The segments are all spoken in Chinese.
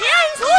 天子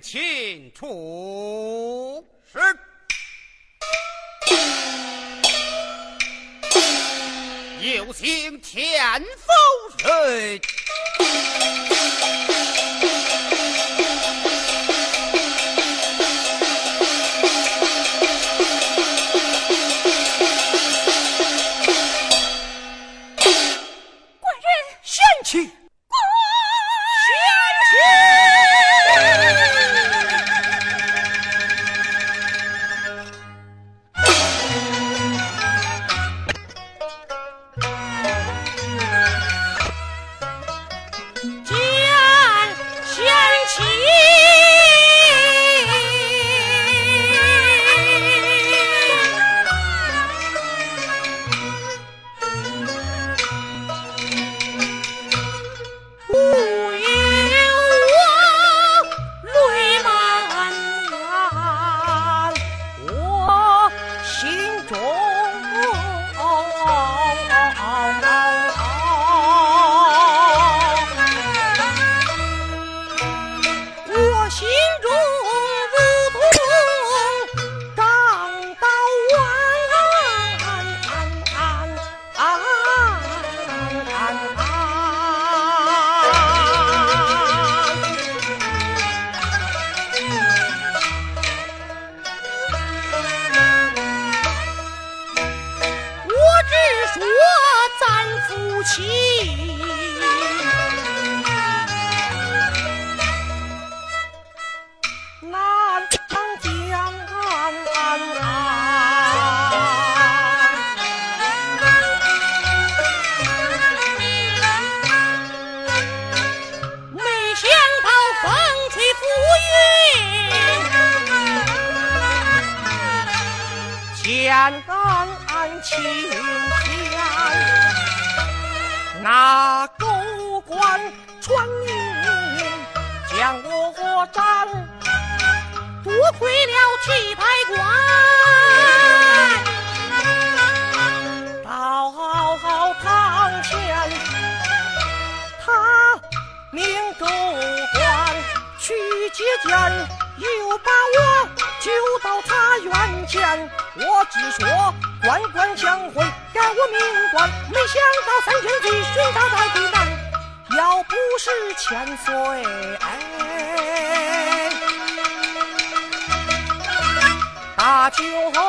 请楚师，有请田夫人。情难讲安安没想到风吹浮云情那狗官穿绿将我斩，多亏了七百官到堂前，他命狗官去接见，又把我救。我只说官官相会，改我命官。没想到三千岁寻他在济南，要不是千岁，大酒后。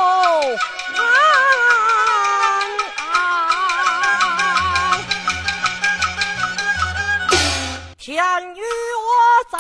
天与我造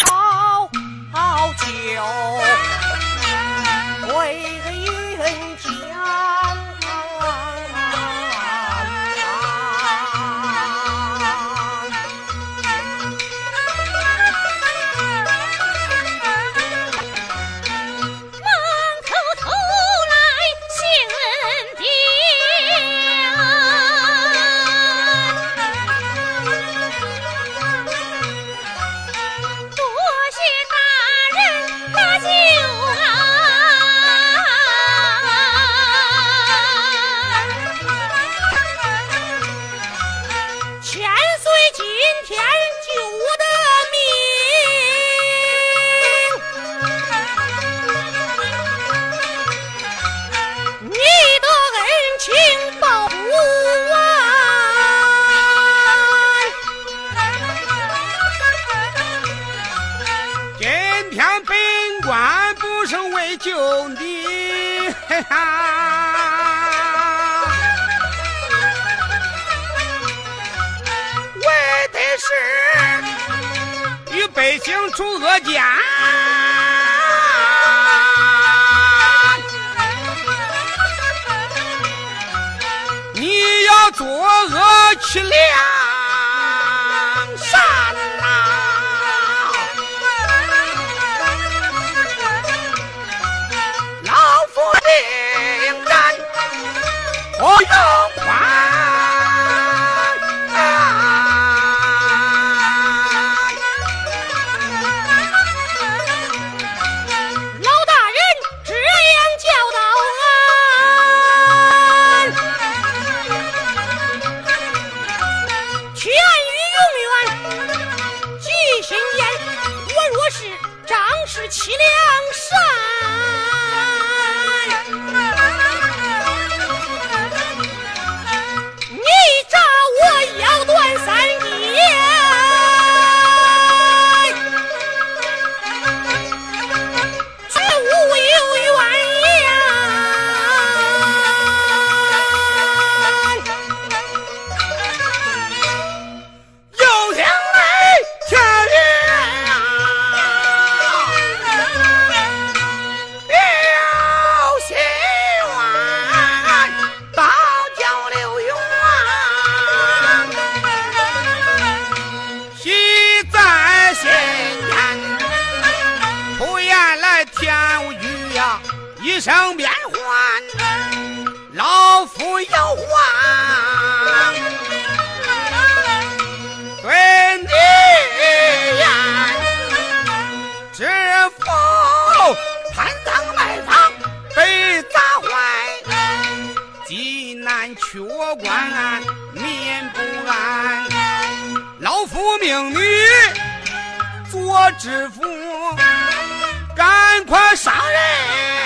变换老夫要换对你呀知否贪赃卖赃被砸坏济南缺官民不安老夫命你做知府赶快上任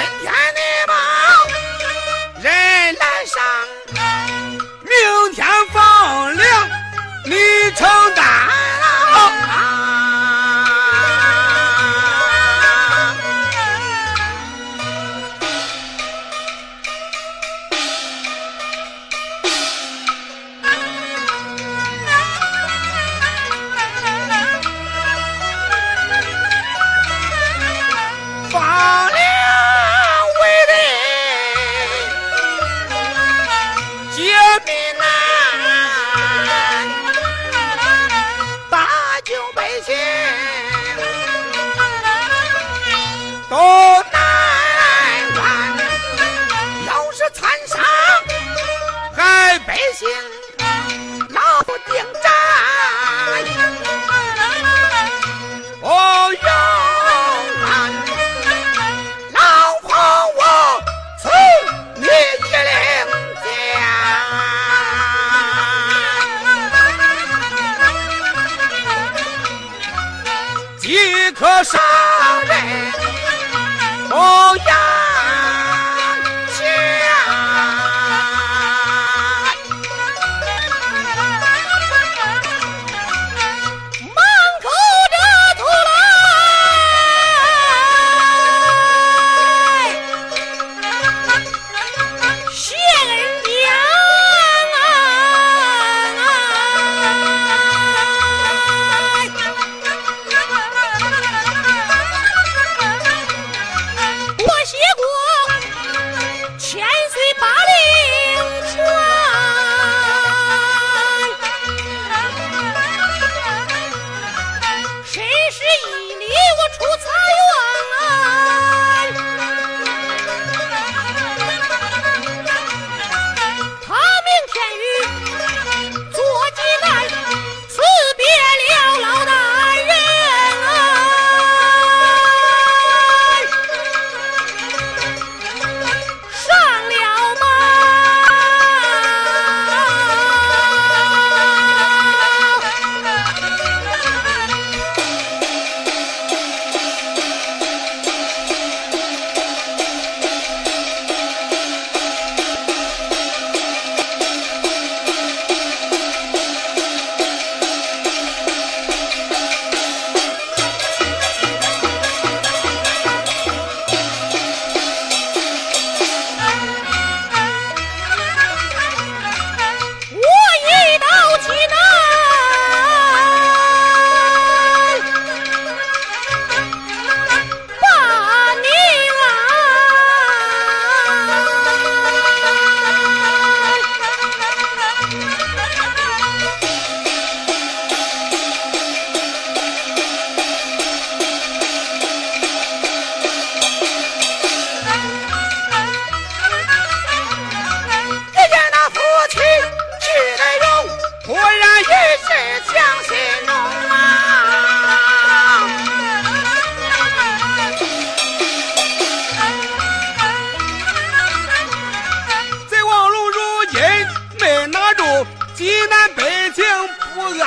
今天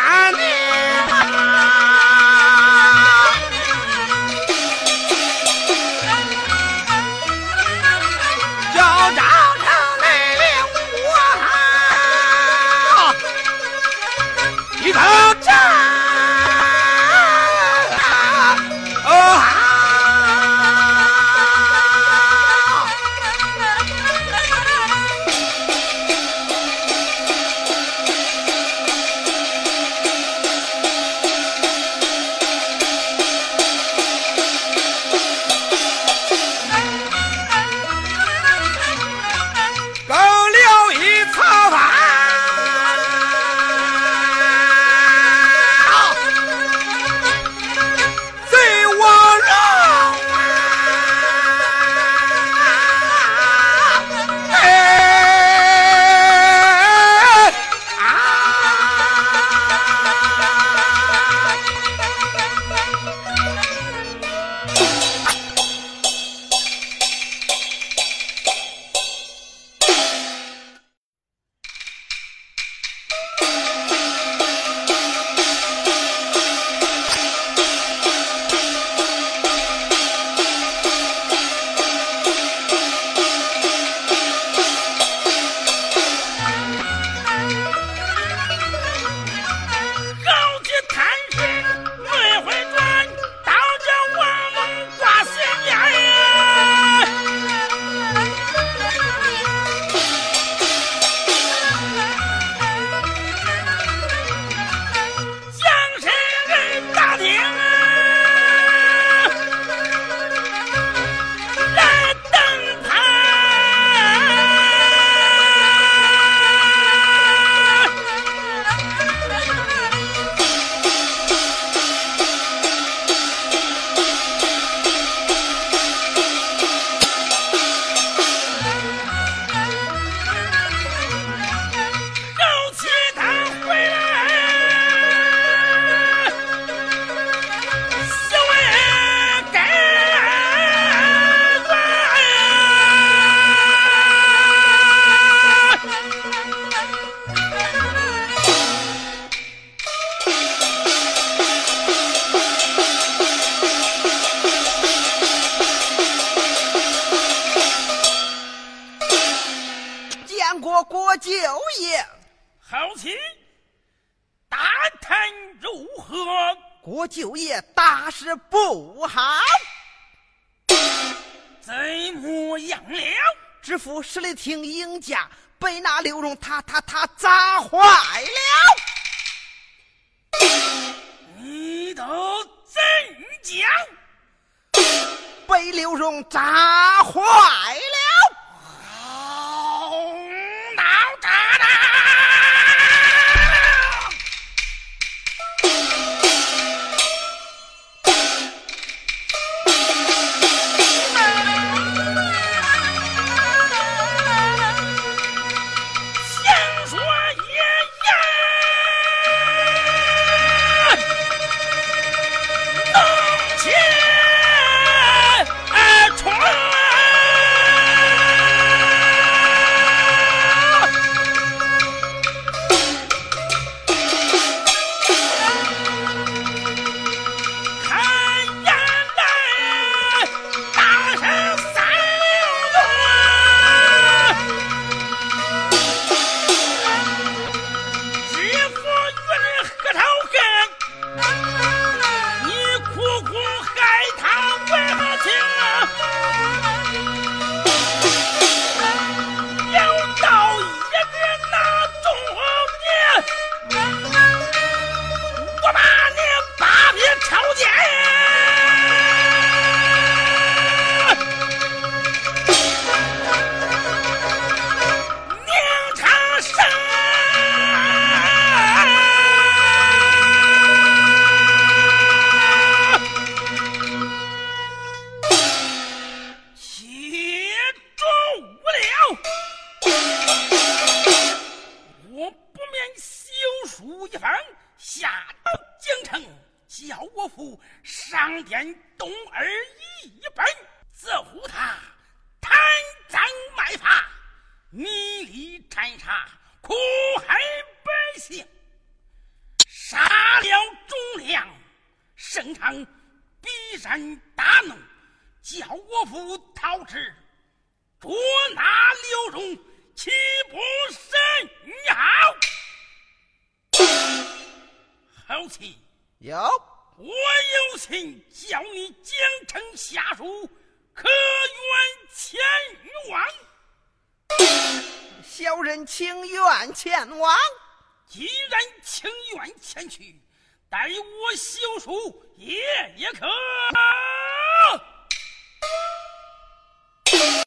عن 不好，怎么样了？知府十里亭赢家被那刘荣他他他砸坏了。你都怎讲？被刘荣砸坏了。好闹炸了！力斩杀，苦害百姓，杀了忠良，盛唐必然大怒，叫我父逃之，捉拿刘荣，岂不甚好？好奇，有我有心叫你江城下书，可愿前往？小人情愿前往。既然情愿前去，待我休书也也可。